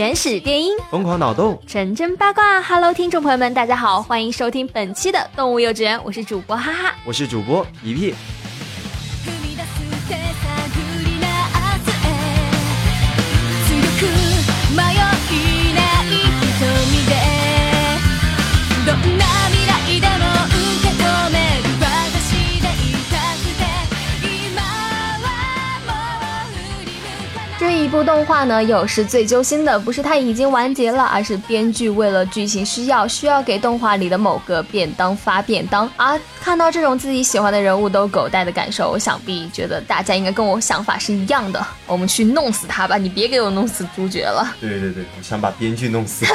原始电音，疯狂脑洞，纯真八卦。Hello，听众朋友们，大家好，欢迎收听本期的动物幼稚园，我是主播哈哈。我是主播皮皮。动画呢，有时最揪心的，不是它已经完结了，而是编剧为了剧情需要，需要给动画里的某个便当发便当啊！看到这种自己喜欢的人物都狗带的感受，我想必觉得大家应该跟我想法是一样的。我们去弄死他吧，你别给我弄死主角了。对对对，我想把编剧弄死。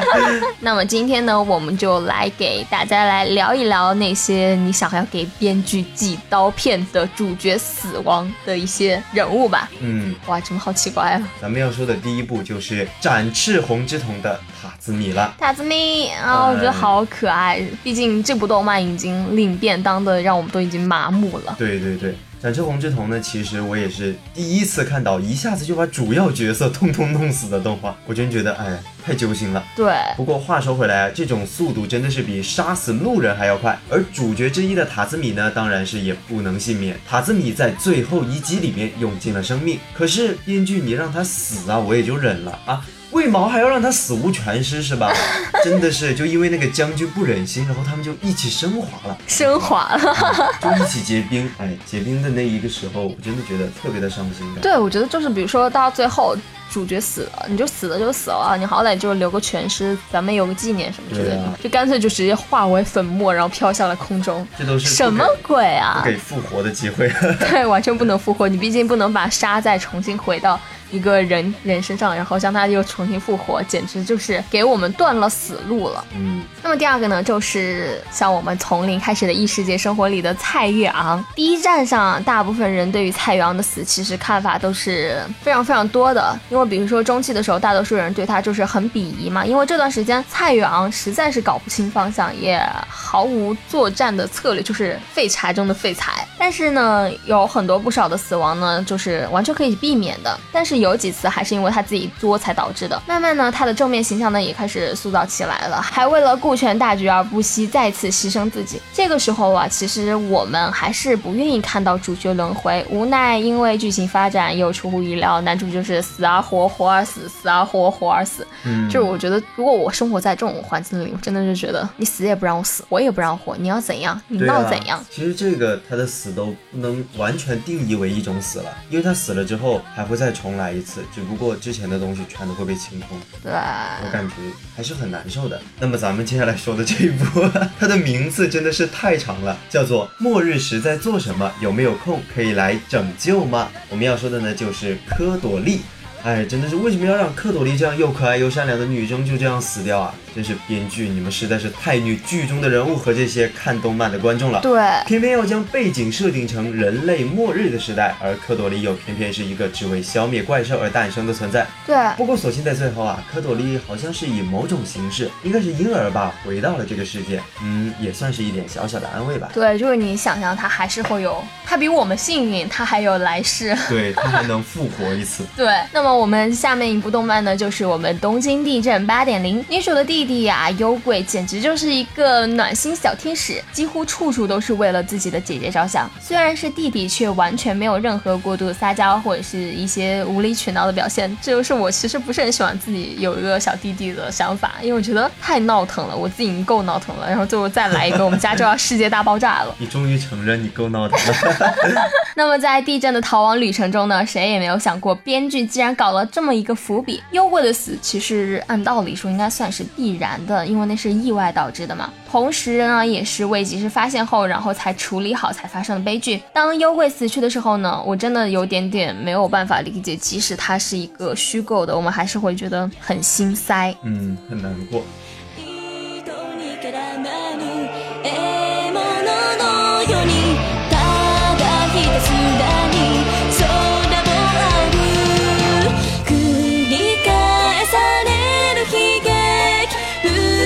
那么今天呢，我们就来给大家来聊一聊那些你想要给编剧寄刀片的主角死亡的一些人物吧。嗯，哇，怎么好奇怪啊！咱们要说的第一部就是展翅红之瞳的塔兹米了。塔兹米啊，我觉得好可爱。毕竟这部动漫已经令便当的，让我们都已经麻木了。对对对，展翅红之瞳呢，其实我也是第一次看到一下子就把主要角色通通弄死的动画，我真觉得哎，太揪心了。对，不过话说回来啊，这种速度真的是比杀死路人还要快。而主角之一的塔兹米呢，当然是也不能幸免。塔兹米在最后一击里面用尽了生命，可是编剧你让他死啊，我也就忍了啊。为毛还要让他死无全尸是吧？真的是就因为那个将军不忍心，然后他们就一起升华了，升华了。就一起结冰。哎，结冰的那一个时候，我真的觉得特别的伤心感。对，我觉得就是比如说到最后。主角死了，你就死了就死了啊，你好歹就留个全尸，咱们有个纪念什么之类的，啊就干脆就直接化为粉末，然后飘向了空中。这都是什么鬼啊？给复活的机会。对，完全不能复活，你毕竟不能把沙再重新回到一个人人身上，然后将他又重新复活，简直就是给我们断了死路了。嗯，那么第二个呢，就是像我们从零开始的异世界生活里的蔡月昂。第一站上，大部分人对于蔡月昂的死，其实看法都是非常非常多的。因为比如说中期的时候，大多数人对他就是很鄙夷嘛，因为这段时间蔡月昂实在是搞不清方向，也毫无作战的策略，就是废柴中的废柴。但是呢，有很多不少的死亡呢，就是完全可以避免的。但是有几次还是因为他自己作才导致的。慢慢呢，他的正面形象呢也开始塑造起来了，还为了顾全大局而不惜再次牺牲自己。这个时候啊，其实我们还是不愿意看到主角轮回，无奈因为剧情发展又出乎意料，男主就是死而活，活而死，死而活，活而死。嗯就是我觉得，如果我生活在这种环境里，我真的是觉得你死也不让我死，活也不让我活，你要怎样？你闹怎样？其实这个他的死都不能完全定义为一种死了，因为他死了之后还会再重来一次，只不过之前的东西全都会被清空，对，我感觉还是很难受的。那么咱们接下来说的这一部，它的名字真的是太长了，叫做《末日时在做什么？有没有空可以来拯救吗？》我们要说的呢就是科朵莉。哎，真的是为什么要让科朵莉这样又可爱又善良的女生就这样死掉啊？真是编剧，你们实在是太虐剧中的人物和这些看动漫的观众了。对，偏偏要将背景设定成人类末日的时代，而科朵莉又偏偏是一个只为消灭怪兽而诞生的存在。对，不过，所幸在最后啊，科朵莉好像是以某种形式，应该是婴儿吧，回到了这个世界。嗯，也算是一点小小的安慰吧。对，就是你想象他还是会有，他比我们幸运，他还有来世。对他还能复活一次。对，那么我们下面一部动漫呢，就是我们东京地震八点零。女主的弟弟呀、幽贵简直就是一个暖心小天使，几乎处处都是为了自己的姐姐着想。虽然是弟弟，却完全没有任何过度撒娇或者是一些无理取闹的表现。这就是我其实不是很喜欢自己有一个小弟弟的想法，因为我觉得太闹腾了，我自己已经够闹腾了，然后最后再来一个，我们家就要世界大爆炸了。你终于承认你够闹腾了。那么在地震的逃亡旅程中呢，谁也没有想过，编剧竟然搞了这么一个伏笔。幽贵的死其实按道理说应该算是必必然的，因为那是意外导致的嘛。同时呢，也是未及时发现后，然后才处理好才发生的悲剧。当幽贵死去的时候呢，我真的有点点没有办法理解，即使它是一个虚构的，我们还是会觉得很心塞。嗯，很难过。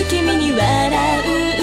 君に笑う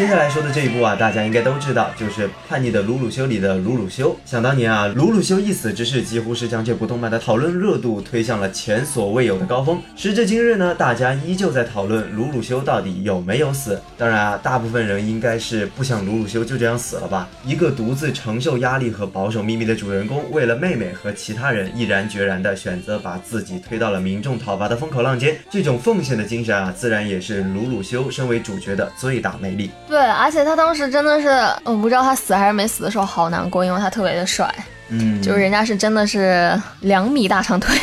接下来说的这一部啊，大家应该都知道，就是《叛逆的鲁鲁修》里的鲁鲁修。想当年啊，鲁鲁修一死之事，几乎是将这部动漫的讨论热度推向了前所未有的高峰。时至今日呢，大家依旧在讨论鲁鲁修到底有没有死。当然啊，大部分人应该是不想鲁鲁修就这样死了吧？一个独自承受压力和保守秘密的主人公，为了妹妹和其他人，毅然决然地选择把自己推到了民众讨伐的风口浪尖。这种奉献的精神啊，自然也是鲁鲁修身为主角的最大魅力。对，而且他当时真的是，我不知道他死还是没死的时候，好难过，因为他特别的帅，嗯，就是人家是真的是两米大长腿，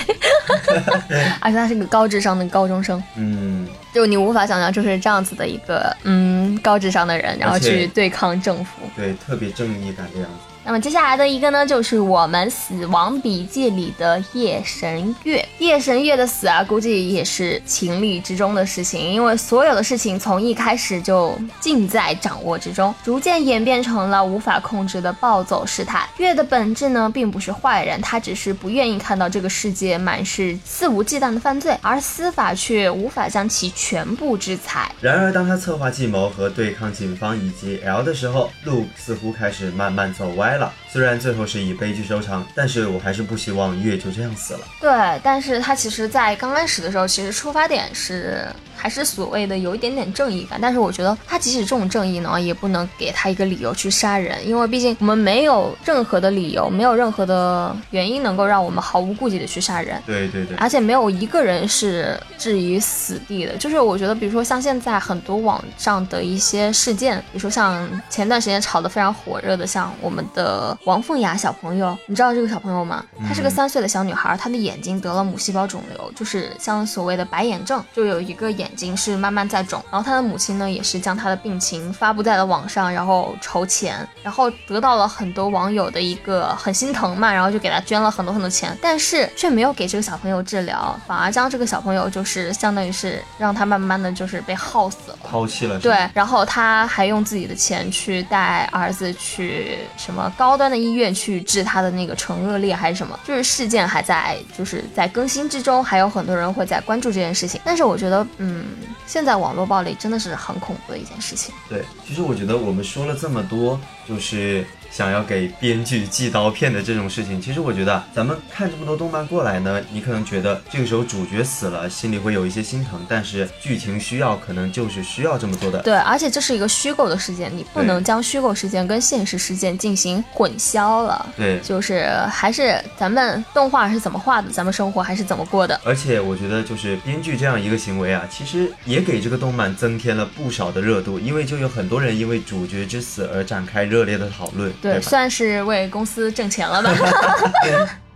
而且他是个高智商的高中生，嗯，就你无法想象就是这样子的一个嗯高智商的人，然后去对抗政府。对，特别正义感的样子。那么接下来的一个呢，就是我们《死亡笔记》里的夜神月。夜神月的死啊，估计也是情理之中的事情，因为所有的事情从一开始就尽在掌握之中，逐渐演变成了无法控制的暴走事态。月的本质呢，并不是坏人，他只是不愿意看到这个世界满是肆无忌惮的犯罪，而司法却无法将其全部制裁。然而，当他策划计谋和对抗警方以及 L 的时候，路似乎开始慢慢走歪了。虽然最后是以悲剧收场，但是我还是不希望月就这样死了。对，但是他其实，在刚开始的时候，其实出发点是还是所谓的有一点点正义感。但是我觉得他即使这种正义呢，也不能给他一个理由去杀人，因为毕竟我们没有任何的理由，没有任何的原因能够让我们毫无顾忌的去杀人。对对对，而且没有一个人是置于死地的，就是我觉得，比如说像现在很多网上的一些事件，比如说像前段时间炒得非常火热的，像我们的王凤雅小朋友，你知道这个小朋友吗？她是个三岁的小女孩，她的眼睛得了母细胞肿瘤，就是像所谓的白眼症，就有一个眼睛是慢慢在肿。然后他的母亲呢，也是将他的病情发布在了网上，然后筹钱，然后得到了很多网友的一个很心疼嘛，然后就给他捐了很多很多钱，但是却没有给这个小朋友治疗，反而将这个小朋友就是相当于是让他慢慢的就是被耗死了。抛弃了。对，，然后他还用自己的钱去带儿子去什么高端的医院去治他的那个唇腭裂还是什么，就是事件还在就是在更新之中，还有很多人会在关注这件事情。但是我觉得，嗯，嗯现在网络暴力真的是很恐怖的一件事情。对，其实我觉得我们说了这么多，就是想要给编剧寄刀片的这种事情。其实我觉得咱们看这么多动漫过来呢，你可能觉得这个时候主角死了，心里会有一些心疼，但是剧情需要可能就是需要这么做的。对，而且这是一个虚构的事件，你不能将虚构事件跟现实事件进行混淆了。对，就是还是咱们动画是怎么画的，咱们生活还是怎么过的。而且我觉得，就是编剧这样一个行为啊，其实也给这个动漫增添了不少的热度，因为就有很多人因为主角之死而展开热烈的讨论，对，吧？算是为公司挣钱了吧。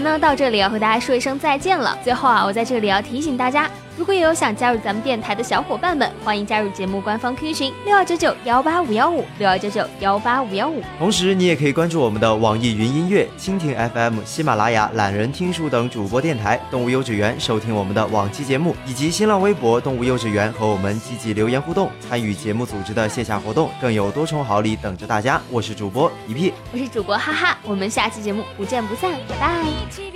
呢，到这里要和大家说一声再见了。最后啊，我在这里要提醒大家，如果也有想加入咱们电台的小伙伴们，欢迎加入节目官方 QQ 群六二九九幺八五幺五六二九九幺八五幺五。同时，你也可以关注我们的网易云音乐、蜻蜓 FM、喜马拉雅、懒人听书等主播电台“动物幼稚园”，收听我们的往期节目，以及新浪微博“动物幼稚园”和我们积极留言互动，参与节目组织的线下活动，更有多重好礼等着大家。我是主播一屁。我是主播哈哈，我们下期节目不见不散，拜拜。